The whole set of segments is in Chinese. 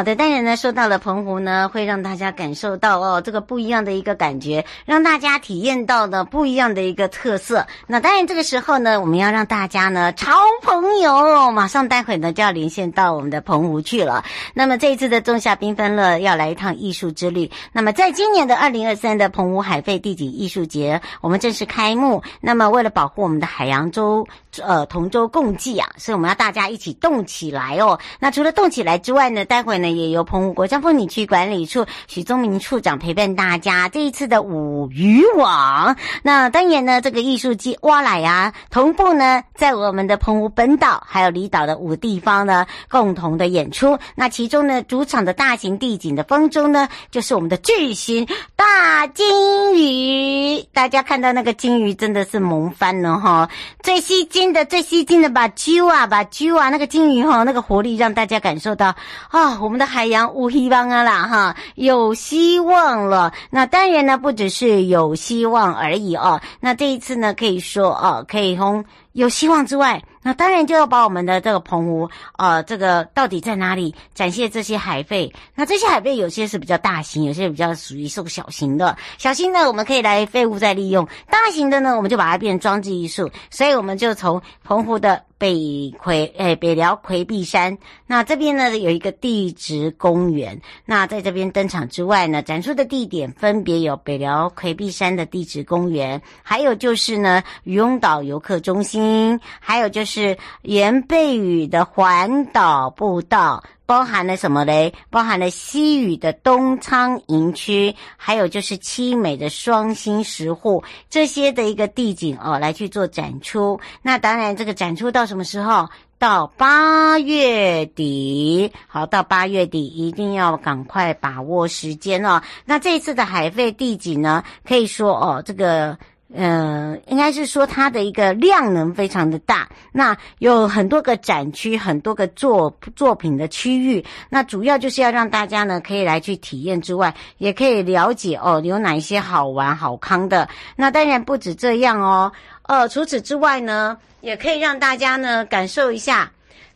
好的，当然呢，说到了澎湖呢，会让大家感受到哦，这个不一样的一个感觉，让大家体验到的不一样的一个特色。那当然，这个时候呢，我们要让大家呢，潮朋友，马上待会呢就要连线到我们的澎湖去了。那么这一次的仲夏缤纷乐要来一趟艺术之旅。那么在今年的二零二三的澎湖海废地景艺术节，我们正式开幕。那么为了保护我们的海洋洲，呃，同舟共济啊，所以我们要大家一起动起来哦。那除了动起来之外呢，待会呢。也由澎湖国家风景区管理处许宗明处长陪伴大家这一次的舞渔网。那当然呢，这个艺术机挖来啊，同步呢在我们的澎湖本岛还有离岛的五地方呢共同的演出。那其中呢，主场的大型地景的风中呢，就是我们的巨型大鲸鱼。大家看到那个鲸鱼真的是萌翻了哈！最吸睛的、最吸睛的把揪啊，把揪啊，那个鲸鱼哈，那个活力让大家感受到啊，我们。的海洋无希望啊啦哈，有希望了。那当然呢，不只是有希望而已哦。那这一次呢，可以说哦，可以从有希望之外，那当然就要把我们的这个澎湖，呃，这个到底在哪里展现这些海废？那这些海废有些是比较大型，有些比较属于是小型的。小型的我们可以来废物再利用，大型的呢，我们就把它变成装置艺术。所以我们就从澎湖的。北魁，哎，北辽魁壁山，那这边呢有一个地质公园。那在这边登场之外呢，展出的地点分别有北辽魁壁山的地质公园，还有就是呢渔翁岛游客中心，还有就是盐贝屿的环岛步道。包含了什么嘞？包含了西屿的东仓营区，还有就是七美的双星石户这些的一个地景哦，来去做展出。那当然，这个展出到什么时候？到八月底。好，到八月底一定要赶快把握时间哦。那这一次的海废地景呢，可以说哦，这个。呃，应该是说它的一个量能非常的大，那有很多个展区，很多个作作品的区域，那主要就是要让大家呢可以来去体验之外，也可以了解哦有哪一些好玩好康的。那当然不止这样哦，呃，除此之外呢，也可以让大家呢感受一下。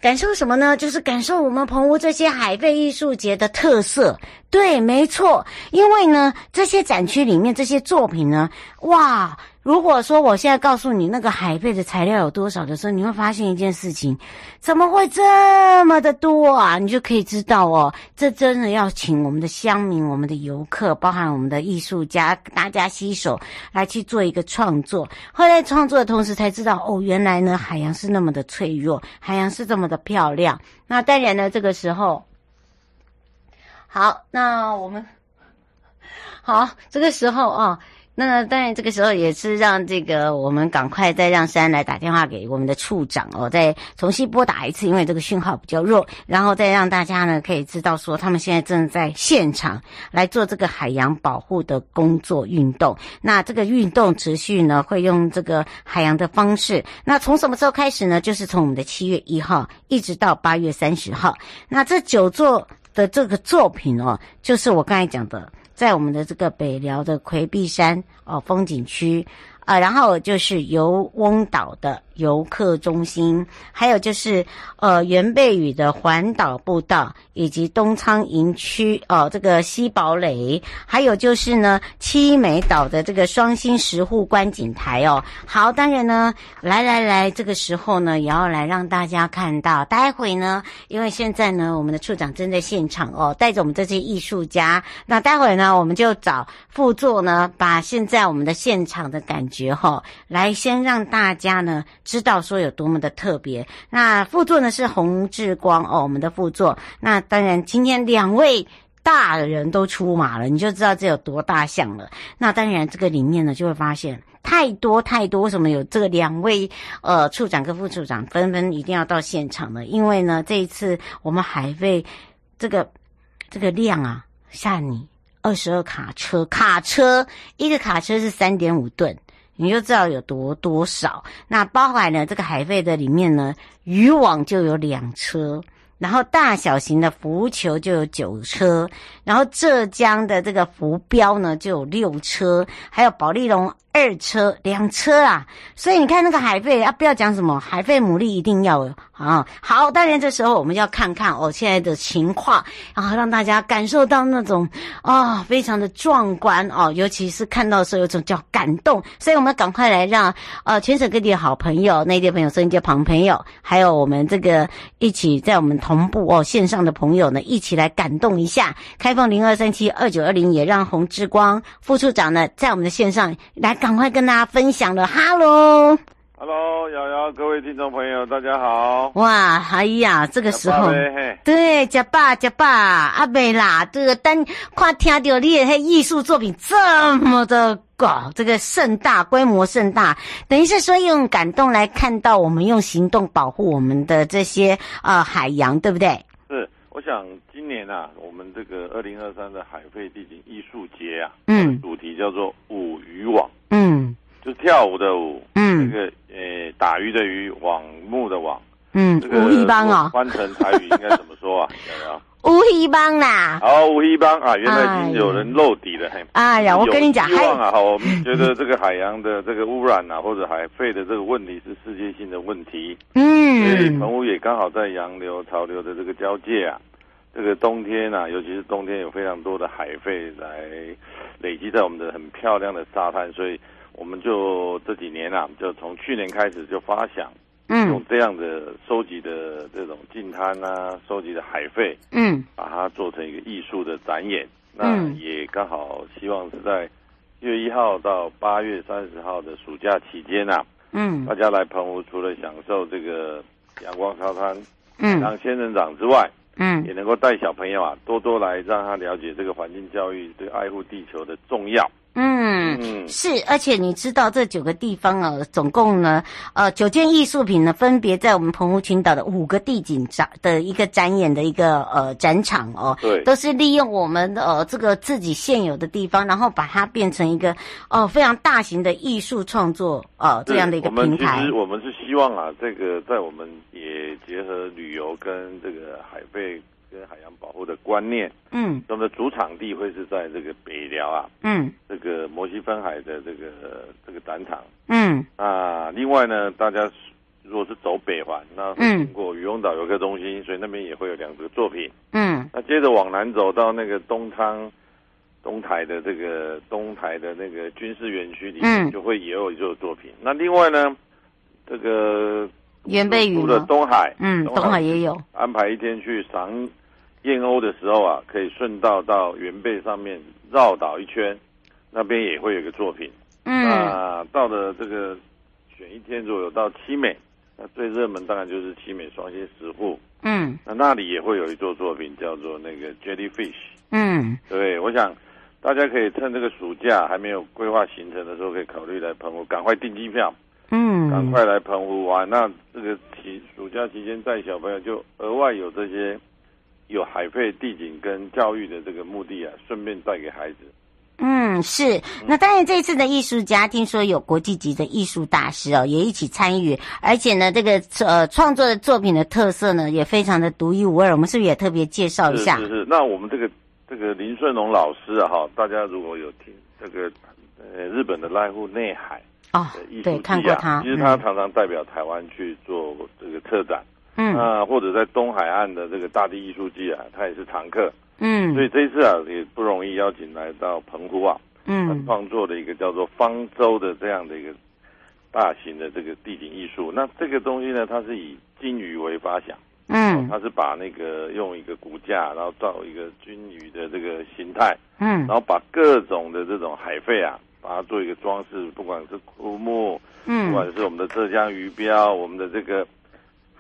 感受什么呢？就是感受我们澎湖这些海废艺术节的特色。对，没错，因为呢，这些展区里面这些作品呢，哇。如果说我现在告诉你那个海贝的材料有多少的时候，你会发现一件事情，怎么会这么的多啊？你就可以知道哦，这真的要请我们的乡民、我们的游客，包含我们的艺术家，大家携手来去做一个创作。后来创作的同时才知道，哦，原来呢海洋是那么的脆弱，海洋是这么的漂亮。那当然呢，这个时候，好，那我们好，这个时候啊。那当然，这个时候也是让这个我们赶快再让珊来打电话给我们的处长哦，再重新拨打一次，因为这个讯号比较弱，然后再让大家呢可以知道说，他们现在正在现场来做这个海洋保护的工作运动。那这个运动持续呢会用这个海洋的方式。那从什么时候开始呢？就是从我们的七月一号一直到八月三十号。那这九座的这个作品哦，就是我刚才讲的。在我们的这个北辽的魁壁山哦风景区呃，然后就是游翁岛的游客中心，还有就是呃原贝屿的环岛步道，以及东仓营区哦这个西堡垒，还有就是呢七美岛的这个双星石沪观景台哦。好，当然呢，来来来，这个时候呢也要来让大家看到。待会呢，因为现在呢我们的处长正在现场哦，带着我们这些艺术家。那待会呢，我们就找副座呢，把现在我们的现场的感哈、哦，来先让大家呢。知道说有多么的特别。那副座呢是洪志光哦，我们的副座。那当然，今天两位大人都出马了，你就知道这有多大项了。那当然，这个里面呢就会发现太多太多。为什么有这个两位呃处长跟副处长纷纷一定要到现场呢？因为呢，这一次我们海废这个这个量啊，吓你二十二卡车，卡车一个卡车是三点五吨。你就知道有多多少，那包含了这个海费的里面呢，渔网就有两车，然后大小型的浮球就有九车，然后浙江的这个浮标呢就有六车，还有保利龙。二车两车啊，所以你看那个海费啊，不要讲什么海费牡蛎一定要啊。好，当然这时候我们要看看哦现在的情况，然后让大家感受到那种啊、非常的壮观哦，尤其是看到的时候有种叫感动，所以我们赶快来让呃全省各地的好朋友、内地朋友、收音机旁朋友，还有我们这个一起在我们同步哦线上的朋友呢，一起来感动一下。开放零二三七二九二零，也让洪志光副处长呢在我们的线上来。赶快跟大家分享了，哈喽，哈喽，瑶瑶，各位听众朋友，大家好。哇，哎呀，这个时候，对，呷饱呷饱，阿妹啦，这个等看听到你的艺术作品这么的搞，这个盛大规模盛大，等于是说用感动来看到我们用行动保护我们的这些呃海洋，对不对？是，我想今年啊，我们这个二零二三的海废地景艺术节啊，嗯，主题叫做五渔网。嗯，就跳舞的舞，嗯，那个呃打鱼的鱼，网目的网，嗯，这个乌黑帮哦，翻成台语应该怎么说啊？乌黑帮啦，好乌黑帮啊，原来已经有人露底了，嘿，哎呀，我跟你讲，希望啊，好，我们觉得这个海洋的这个污染啊，或者海废的这个问题是世界性的问题，嗯，所以澎湖也刚好在洋流潮流的这个交界啊，这个冬天啊，尤其是冬天有非常多的海废来。累积在我们的很漂亮的沙滩，所以我们就这几年啊，就从去年开始就发想，嗯，用这样的收集的这种净滩啊，收集的海费，嗯，把它做成一个艺术的展演。那也刚好希望是在一月一号到八月三十号的暑假期间啊，嗯，大家来澎湖除了享受这个阳光沙滩，嗯，当仙人掌之外。嗯，也能够带小朋友啊，多多来让他了解这个环境教育，对爱护地球的重要。嗯，嗯是，而且你知道这九个地方啊，总共呢，呃，九件艺术品呢，分别在我们澎湖群岛的五个地景展的一个展演的一个呃展场哦，对，都是利用我们的呃这个自己现有的地方，然后把它变成一个哦、呃、非常大型的艺术创作呃这样的一个平台。其实我们是希望啊，这个在我们也结合旅游跟这个海废。跟海洋保护的观念，嗯，我们的主场地会是在这个北寮啊，嗯，这个摩西分海的这个这个展场，嗯，啊，另外呢，大家如果是走北环，那会经过渔翁岛游客中心，所以那边也会有两个作品，嗯，那接着往南走到那个东仓东台的这个东台的那个军事园区里面，就会也有一座作品。那另外呢，这个原贝屿的东海，嗯，东海也有。安排一天去赏。燕鸥的时候啊，可以顺道到原背上面绕岛一圈，那边也会有一个作品。嗯，那到了这个选一天左右到七美，那最热门当然就是七美双星石户。嗯，那那里也会有一座作品叫做那个 Jellyfish。嗯，对，我想大家可以趁这个暑假还没有规划行程的时候，可以考虑来澎湖，赶快订机票。嗯，赶快来澎湖玩。那这个期暑假期间带小朋友就额外有这些。有海配地景跟教育的这个目的啊，顺便带给孩子。嗯，是。那当然，这次的艺术家听说有国际级的艺术大师哦，也一起参与。而且呢，这个呃创作的作品的特色呢，也非常的独一无二。我们是不是也特别介绍一下？是是是。那我们这个这个林顺龙老师啊，哈，大家如果有听这个呃日本的濑户内海哦，艺术对，看过他，其实他常常代表台湾去做这个策展，嗯，啊，或者在东海岸的这个大地艺术季啊，他也是常客，嗯，所以这一次啊也不容易邀请来到澎湖啊，嗯，创作的一个叫做方舟的这样的一个大型的这个地景艺术，那这个东西呢，它是以金鱼为发想。嗯，它是把那个用一个骨架，然后造一个鲸鱼的这个形态，嗯，然后把各种的这种海废啊，把它做一个装饰，不管是枯木，嗯，不管是我们的浙江鱼标，我们的这个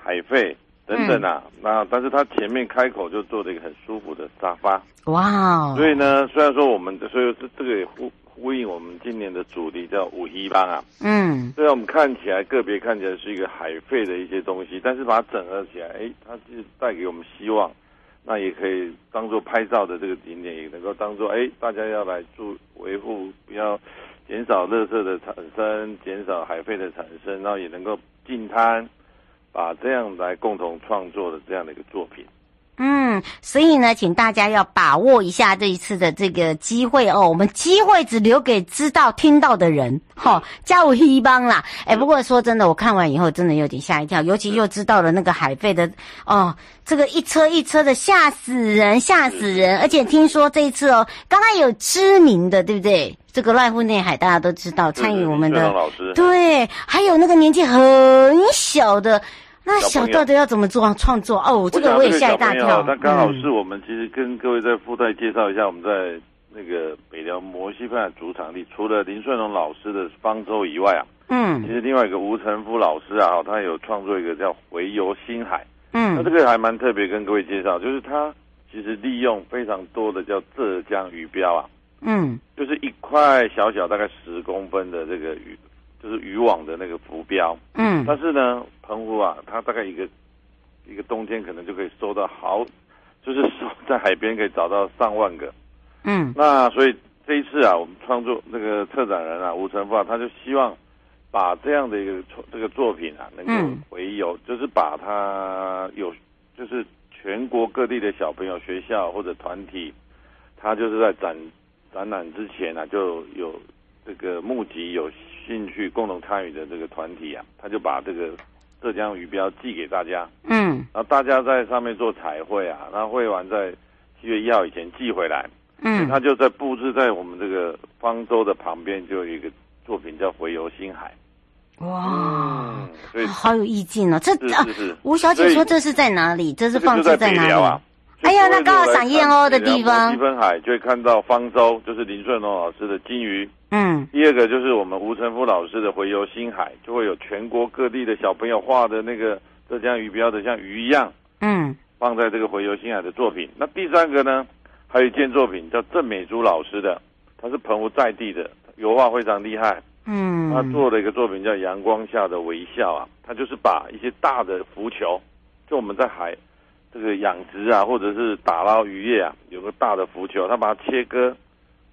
海费等等啊，嗯、那但是他前面开口就做了一个很舒服的沙发，哇，所以呢，虽然说我们的所以这这个也呼。呼应我们今年的主题叫五一帮啊，嗯，虽然我们看起来个别看起来是一个海费的一些东西，但是把它整合起来，哎，它是带给我们希望，那也可以当做拍照的这个景点，也能够当做哎，大家要来住维护，不要减少垃圾的产生，减少海费的产生，然后也能够净滩，把这样来共同创作的这样的一个作品。嗯，所以呢，请大家要把握一下这一次的这个机会哦。我们机会只留给知道、听到的人，哈、哦，加我一帮啦。哎，不过说真的，我看完以后真的有点吓一跳，尤其又知道了那个海费的哦，这个一车一车的吓死人，吓死人。而且听说这一次哦，刚刚有知名的，对不对？这个濑户内海大家都知道，参与我们的对，还有那个年纪很小的。那小到底要怎么做创作哦？这个我也吓一大跳。那刚好是我们其实跟各位在附带介绍一下，我们在那个北辽摩西分海主场地，除了林顺龙老师的方舟以外啊，嗯，其实另外一个吴成夫老师啊，他有创作一个叫回游星海，嗯，那这个还蛮特别，跟各位介绍，就是他其实利用非常多的叫浙江鱼标啊，嗯，就是一块小小大概十公分的这个鱼。就是渔网的那个浮标，嗯，但是呢，澎湖啊，它大概一个一个冬天可能就可以收到好，就是 收在海边可以找到上万个，嗯，那所以这一次啊，我们创作那个策展人啊，吴成富啊，他就希望把这样的一个这个作品啊，能够回游，嗯、就是把它有，就是全国各地的小朋友、学校或者团体，他就是在展展览之前啊，就有这个募集有。兴趣共同参与的这个团体啊，他就把这个浙江鱼标寄给大家，嗯，然后大家在上面做彩绘啊，然后绘完在七月一号以前寄回来，嗯，他就在布置在我们这个方舟的旁边，就有一个作品叫回游星海，哇，所以好有意境哦，这是吴小姐说这是在哪里？这是放置在哪里？啊？哎呀，那刚好赏燕鸥的地方，西分海就会看到方舟，就是林顺龙老师的金鱼。嗯，第二个就是我们吴成富老师的回游星海，就会有全国各地的小朋友画的那个浙江鱼标的像鱼一样，嗯，放在这个回游星海的作品。那第三个呢，还有一件作品叫郑美珠老师的，他是澎湖在地的油画非常厉害，嗯，他做了一个作品叫阳光下的微笑啊，他就是把一些大的浮球，就我们在海。这个养殖啊，或者是打捞渔业啊，有个大的浮球，他把它切割，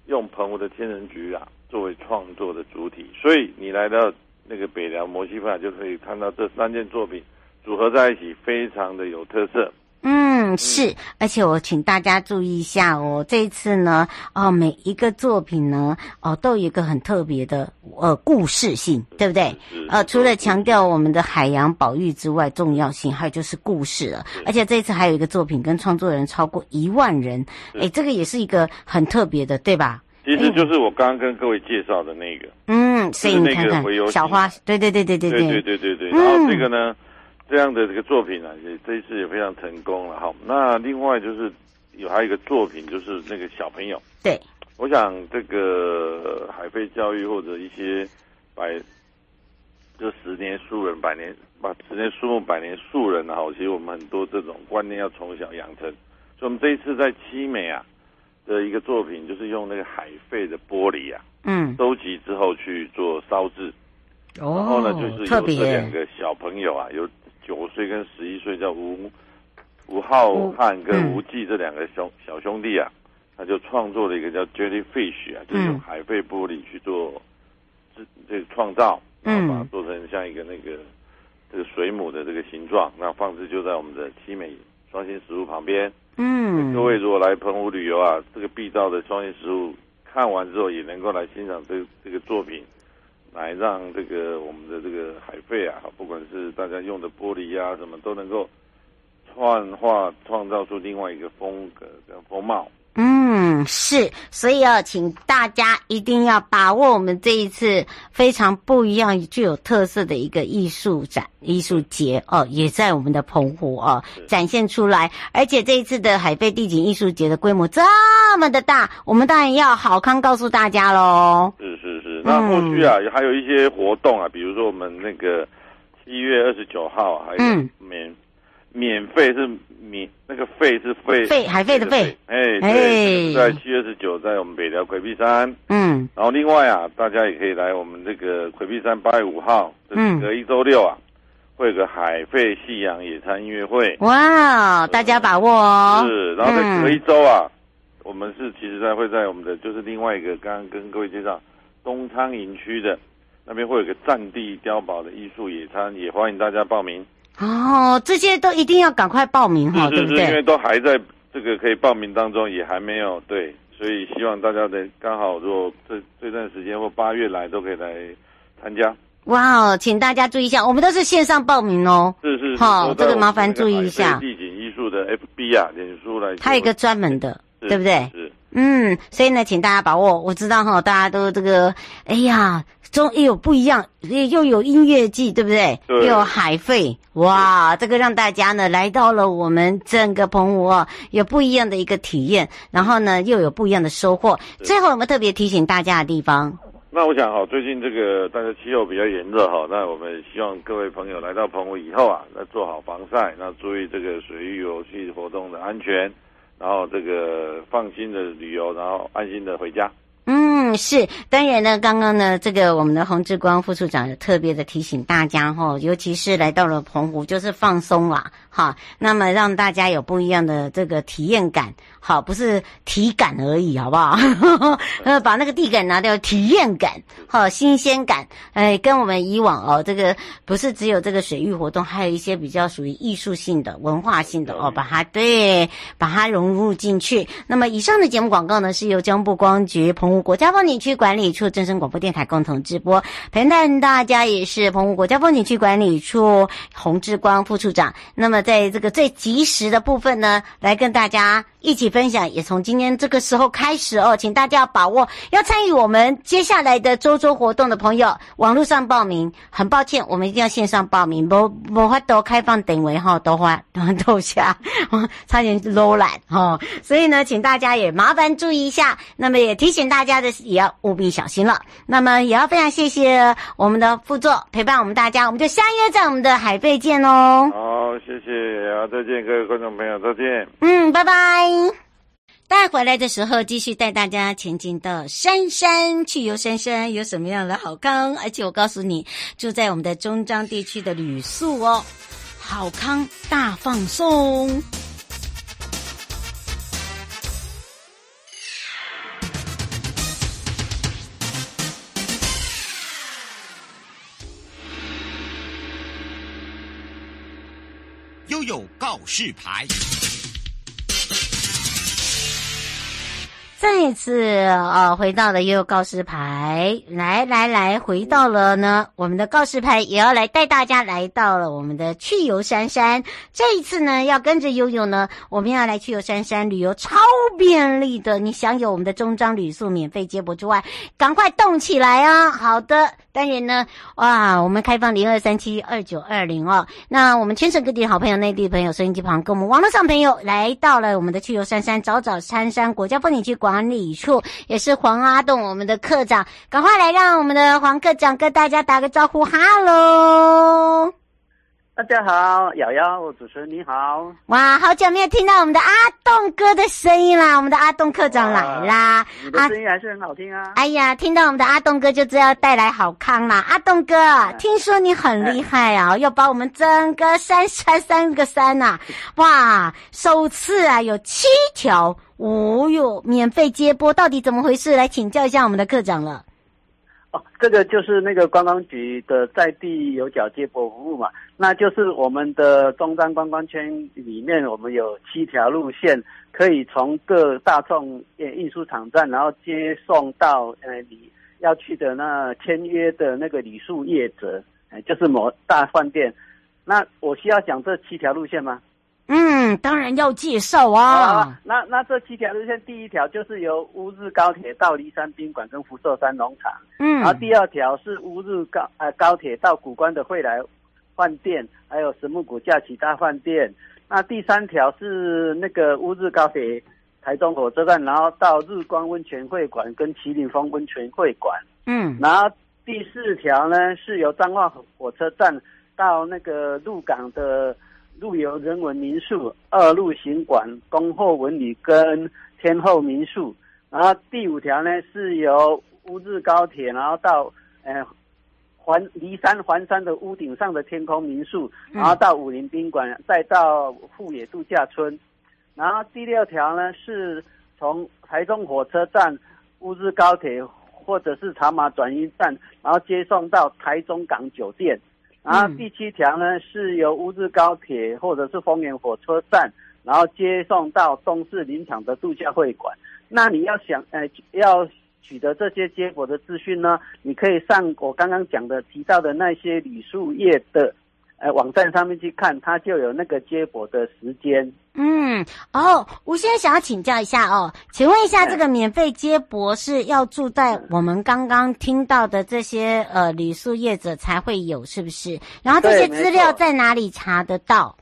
用澎湖的千人菊啊作为创作的主体，所以你来到那个北寮摩西派就可以看到这三件作品组合在一起，非常的有特色。嗯，是，而且我请大家注意一下哦，这一次呢，哦，每一个作品呢，哦，都有一个很特别的呃故事性，对不对？呃，除了强调我们的海洋保育之外，重要性还有就是故事了。而且这一次还有一个作品跟创作人超过一万人，哎，这个也是一个很特别的，对吧？其实就是我刚刚跟各位介绍的那个，嗯，所以你看看小花，对对对对对对对对对对，然后这个呢。这样的这个作品啊，也这一次也非常成功了哈。那另外就是有还有一个作品，就是那个小朋友。对，我想这个海废教育或者一些百，就十年树人百年，把十年树木百年树人啊，其实我们很多这种观念要从小养成。所以我们这一次在七美啊的一个作品，就是用那个海废的玻璃啊，嗯，收集之后去做烧制。哦，然后呢，就是有这两个小朋友啊，有。九岁跟十一岁叫吴吴浩瀚跟吴继这两个兄小兄弟啊，他就创作了一个叫 Jellyfish 啊，就是用海废玻璃去做这这个创造，然后把它做成像一个那个这个水母的这个形状，那放置就在我们的七美双星食物旁边。嗯，各位如果来澎湖旅游啊，这个必到的双星食物看完之后，也能够来欣赏这这个作品，来让这个我们的这个海费啊，不管是大家用的玻璃啊什么，都能够幻化创造出另外一个风格跟风貌。嗯，是，所以要请大家一定要把握我们这一次非常不一样、具有特色的一个艺术展、艺术节哦，也在我们的澎湖哦展现出来。而且这一次的海废地景艺术节的规模这么的大，我们当然要好康告诉大家喽。是是是，那后续啊、嗯、还有一些活动啊，比如说我们那个七月二十九号还有免。嗯。免费是免那个费是费费海费的费，哎对，在七月二十九在我们北寮魁壁山，嗯，然后另外啊，大家也可以来我们这个魁壁山八月五号，嗯，隔一周六啊，会有个海费夕阳野餐音乐会，哇，大家把握哦，是，然后在隔一周啊，我们是其实在会在我们的就是另外一个刚刚跟各位介绍东昌营区的那边会有个战地碉堡的艺术野餐，也欢迎大家报名。哦，这些都一定要赶快报名哈，对不对？因为都还在这个可以报名当中，也还没有对，所以希望大家的刚好如果这这段时间或八月来都可以来参加。哇哦，请大家注意一下，我们都是线上报名哦。是是，好，这个麻烦注意一下。地景艺术的 FB 啊，脸书来。它有一个专门的，对不对？是。嗯，所以呢，请大家把握。我知道哈，大家都这个，哎呀，中又有不一样，又有音乐季，对不对？对。又有海费，哇，这个让大家呢来到了我们整个澎湖啊，有不一样的一个体验，然后呢又有不一样的收获。最后，我们特别提醒大家的地方。那我想哈，最近这个大家气候比较炎热哈，那我们希望各位朋友来到澎湖以后啊，那做好防晒，那注意这个水域游戏活动的安全。然后这个放心的旅游，然后安心的回家。嗯，是当然呢。刚刚呢，这个我们的洪志光副处长也特别的提醒大家哈，尤其是来到了澎湖，就是放松啦，哈。那么让大家有不一样的这个体验感，好，不是体感而已，好不好？呃，把那个地感拿掉，体验感，好，新鲜感。哎，跟我们以往哦，这个不是只有这个水域活动，还有一些比较属于艺术性的、文化性的哦，把它对，把它融入进去。那么以上的节目广告呢，是由交通部光局澎湖国家风景区管理处、正声广播电台共同直播。陪伴大家也是澎湖国家风景区管理处洪志光副处长。那么在这个最及时的部分呢，来跟大家一起分享，也从今天这个时候开始哦，请大家要把握，要参与我们接下来的周周活动的朋友，网络上报名。很抱歉，我们一定要线上报名，不不会都开放等位哈，都花都下，差点撸懒哈。所以呢，请大家也麻烦注意一下。那么也提醒大家的也要务必小心了。那么也要非常谢谢我们的副座陪伴我们大家，我们就相约在我们的海贝见哦。好，谢谢，啊，再见，各位观众朋友，再见。嗯，拜拜。带回来的时候，继续带大家前进到山山去游山山，有什么样的好康？而且我告诉你，住在我们的中彰地区的旅宿哦，好康大放送。悠悠告示牌。再一次啊，回到了悠悠告示牌，来来来，回到了呢，我们的告示牌也要来带大家来到了我们的去游山山。这一次呢，要跟着悠悠呢，我们要来去游山山旅游，超便利的，你享有我们的中章旅宿免费接驳之外，赶快动起来啊！好的，当然呢，哇，我们开放零二三七二九二零哦。那我们全省各地的好朋友、内地朋友、收音机旁跟我们网络上朋友来到了我们的去游山山，找找山山国家风景区广。管理处也是黄阿栋，我们的课长，赶快来让我们的黄课长跟大家打个招呼，哈喽！大家好，瑶瑶主持人你好，哇，好久没有听到我们的阿栋哥的声音啦，我们的阿栋科长来啦，你的声音还是很好听啊，啊！哎呀，听到我们的阿栋哥就知道带来好康啦，阿栋哥，啊、听说你很厉害啊，要把我们整个山山三个山呐、啊，哇，首次啊有七条。哦哟，免费接播到底怎么回事？来请教一下我们的科长了。哦，这个就是那个观光局的在地有脚接驳服务嘛，那就是我们的中山观光圈里面，我们有七条路线，可以从各大众运输场站，然后接送到呃你要去的那签约的那个旅宿业者，哎，就是某大饭店。那我需要讲这七条路线吗？嗯，当然要介绍啊。那那这七条路线，第一条就是由乌日高铁到梨山宾馆跟福寿山农场。嗯，然后第二条是乌日高呃高铁到谷关的惠来饭店，还有神木谷假期大饭店。那第三条是那个乌日高铁台中火车站，然后到日光温泉会馆跟麒麟峰温泉会馆。嗯，然后第四条呢是由彰化火车站到那个鹿港的。陆游人文民宿、二路行馆、恭候文旅跟天后民宿，然后第五条呢是由乌日高铁，然后到呃环离山环山的屋顶上的天空民宿，然后到武林宾馆，再到富野度假村，然后第六条呢是从台中火车站、乌日高铁或者是茶马转运站，然后接送到台中港酒店。然后第七条呢，是由乌日高铁或者是丰原火车站，然后接送到东势林场的度假会馆。那你要想，呃，要取得这些结果的资讯呢，你可以上我刚刚讲的提到的那些旅宿业的。呃，网站上面去看，它就有那个接驳的时间。嗯，哦，吴先生想要请教一下哦，请问一下，这个免费接驳是要住在我们刚刚听到的这些呃旅宿业者才会有，是不是？然后这些资料在哪里查得到？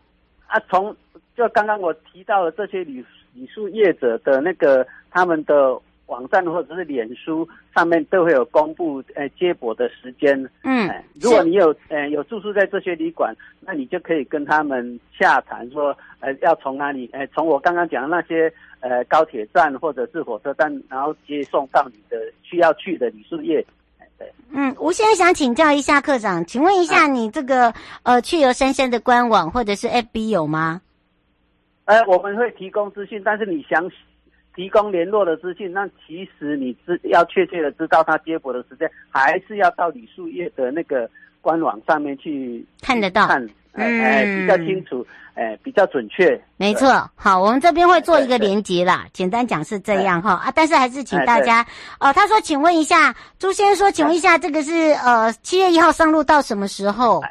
啊，从就刚刚我提到的这些旅旅宿业者的那个他们的。网站或者是脸书上面都会有公布，呃，接驳的时间。嗯、呃，如果你有呃有住宿在这些旅馆，那你就可以跟他们洽谈说，呃，要从哪里，呃，从我刚刚讲的那些呃高铁站或者是火车站，然后接送到你的需要去的旅宿业。对，嗯，我现在想请教一下课长，请问一下你这个、啊、呃去游三山的官网或者是 FB 有吗？呃，我们会提供资讯，但是你详细。提供联络的资讯，那其实你知要确切的知道他接驳的时间，还是要到李树业的那个官网上面去看得到，看，嗯、呃，比较清楚，哎、呃，比较准确。没错，好，我们这边会做一个连接啦。简单讲是这样哈啊，但是还是请大家哦。他说，请问一下朱先生说，请问一下，这个是呃七月一号上路到什么时候？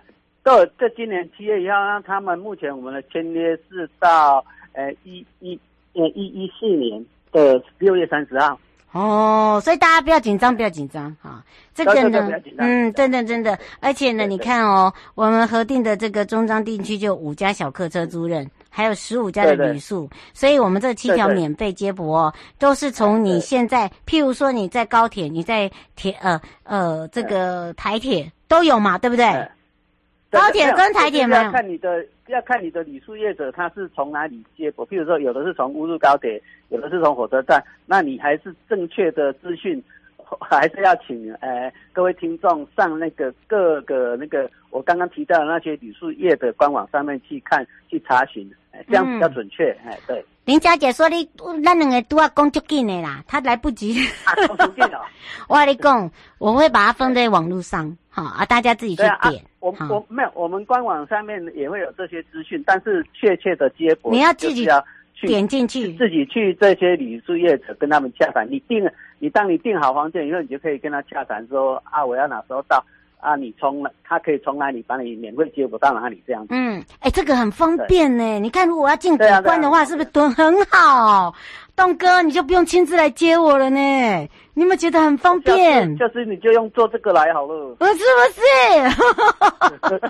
到这今年七月一号，他们目前我们的签约是到呃一一呃一一四年。呃，六月三十号。哦，所以大家不要紧张，不要紧张哈。这个呢，嗯，真的真的，而且呢，你看哦，我们核定的这个中彰地区就五家小客车租赁，还有十五家的旅宿，所以我们这七条免费接驳哦，都是从你现在，譬如说你在高铁，你在铁呃呃这个台铁都有嘛，对不对？高铁跟台铁要，看你的。要看你的旅宿业者他是从哪里接驳，譬如说有的是从乌日高铁，有的是从火车站，那你还是正确的资讯，还是要请呃各位听众上那个各个那个我刚刚提到的那些旅宿业的官网上面去看去查询，这样比较准确。哎、嗯，对。林小姐说你那两个都要讲就紧的啦，他来不及。啊，我跟你讲，我会把它放在网络上，好啊，大家自己去点。我我没有，我们官网上面也会有这些资讯，但是确切的接驳你要自己要去点进去，自己去这些旅宿业者跟他们洽谈。你订，你当你订好房间以后，你就可以跟他洽谈说啊，我要哪时候到啊？你从他可以从哪里把你免费接驳到哪里这样子。嗯，哎，这个很方便呢。你看，如果要进古关的话，是不是都很好？东哥，你就不用亲自来接我了呢。你有没有觉得很方便？下次你就用做这个来好了。不是不是，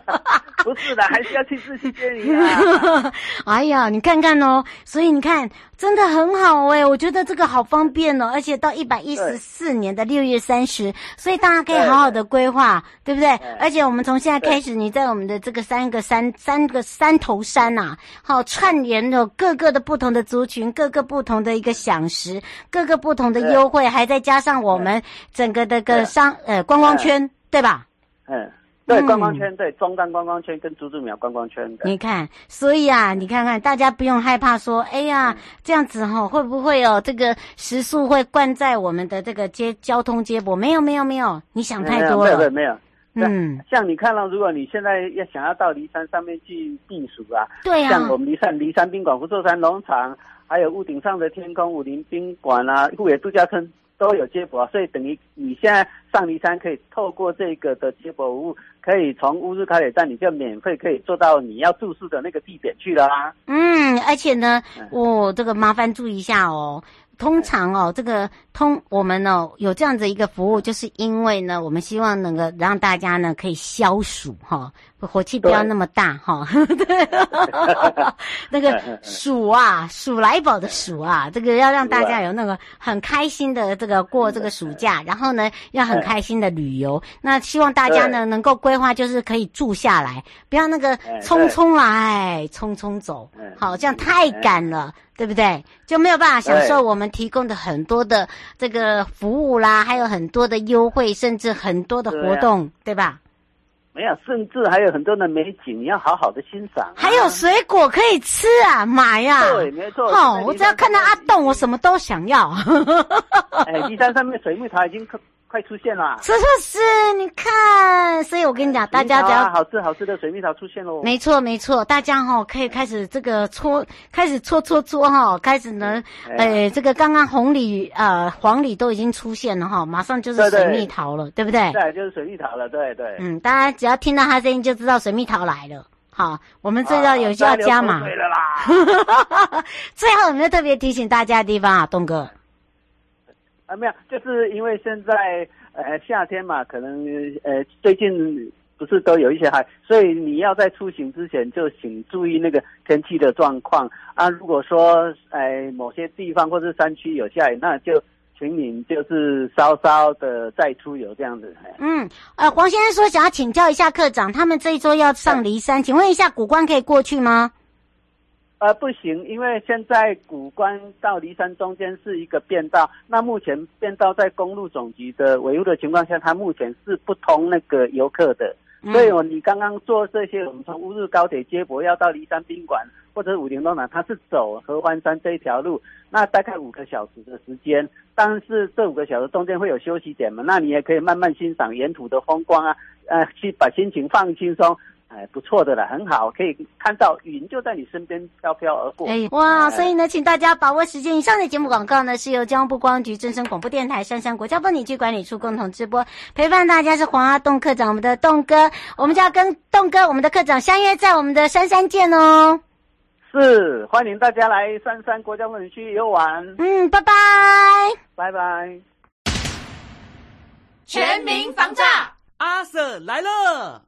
不是的，还是要亲自去接你啊。哎呀，你看看哦，所以你看，真的很好哎，我觉得这个好方便哦，而且到一百一十四年的六月三十，所以大家可以好好的规划，对，对不对？对，而且我们从现在开始，你在我们的这个三个山三个山头山呐、啊，好串联的各个的不同的族群，各个不同的一个享食，各个不同的优惠，还再加。上我们整个的个商呃观光圈，对吧？嗯，对，观光圈，对，中山观光圈跟朱子苗观光圈的。你看，所以啊，你看看，大家不用害怕说，哎呀，这样子哈、哦，会不会哦，这个食宿会灌在我们的这个接交通接驳？没有，没有，没有，你想太多了。没有，没有。嗯，像你看到，如果你现在要想要到骊山上面去避暑啊，对呀、啊，像我们梨山梨山宾馆、福寿山农场，还有屋顶上的天空武林宾馆啊，富野度假村。都有接驳，所以等于你现在上黎山可以透过这个的接驳服务，可以从乌日高铁站你就免费可以坐到你要住宿的那个地点去了啊。嗯，而且呢，我、哦、这个麻烦注意一下哦。通常哦，这个通我们呢有这样子一个服务，就是因为呢，我们希望能够让大家呢可以消暑哈，火气不要那么大哈。对，那个 暑啊，暑来宝的暑啊，这个要让大家有那个很开心的这个过这个暑假，然后呢要很开心的旅游。那希望大家呢能够规划，就是可以住下来，不要那个匆匆来，匆匆走，好，这样太赶了。对不对？就没有办法享受我们提供的很多的这个服务啦，还有很多的优惠，甚至很多的活动，对，啊、对吧？没有，甚至还有很多的美景，你要好好的欣赏，啊。还有水果可以吃啊，妈呀！对，没错。哦，我只要看到阿栋，我什么都想要。哎，梨山上面水蜜桃已经可。快出现了，是不是，你看，所以我跟你讲，大家只要、啊、好吃好吃的水蜜桃出现喽，没错没错，大家哈、哦、可以开始这个搓，开始搓搓搓哈，开始呢，哎，这个刚刚红李呃黄李都已经出现了哈，马上就是水蜜桃了，对，不对？对，就是水蜜桃了，对对。嗯，大家只要听到它声音就知道水蜜桃来了。好，我们这要有需要加码。对了啦。最后有没有特别提醒大家的地方啊，东哥？啊，没有，就是因为现在呃夏天嘛，可能呃最近不是都有一些海，所以你要在出行之前就请注意那个天气的状况啊。如果说呃某些地方或是山区有下雨，那就请你就是稍稍的再出游这样子。嗯，呃，黄先生说想要请教一下课长，他们这一周要上骊山，请问一下古关可以过去吗？呃，不行，因为现在古关到骊山中间是一个便道，那目前便道在公路总局的维护的情况下，它目前是不通那个游客的。嗯、所以哦，你刚刚做这些，我们从乌日高铁接驳要到骊山宾馆或者武陵东南，它是走合欢山这一条路，那大概五个小时的时间，但是这五个小时中间会有休息点嘛，那你也可以慢慢欣赏沿途的风光啊，呃，去把心情放轻松。哎，不错的了，很好，可以看到云就在你身边飘飘而过。哎，哇！所以呢，请大家把握时间。以上的节目广告呢，是由交通部观光局、真声广播电台、杉杉国家风景区管理处共同直播。陪伴大家是黄阿栋课长，我们的栋哥，我们就要跟栋哥，我们的课长相约在我们的杉杉见哦。是，欢迎大家来杉杉国家风景区游玩。嗯，拜拜，拜拜。全民防诈，阿 Sir 来了。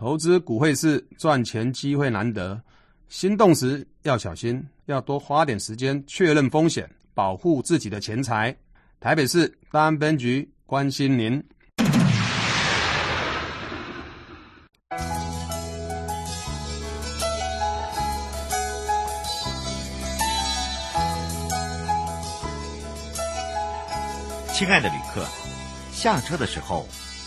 投资股汇市赚钱机会难得，心动时要小心，要多花点时间确认风险，保护自己的钱财。台北市大安分局关心您。亲爱的旅客，下车的时候。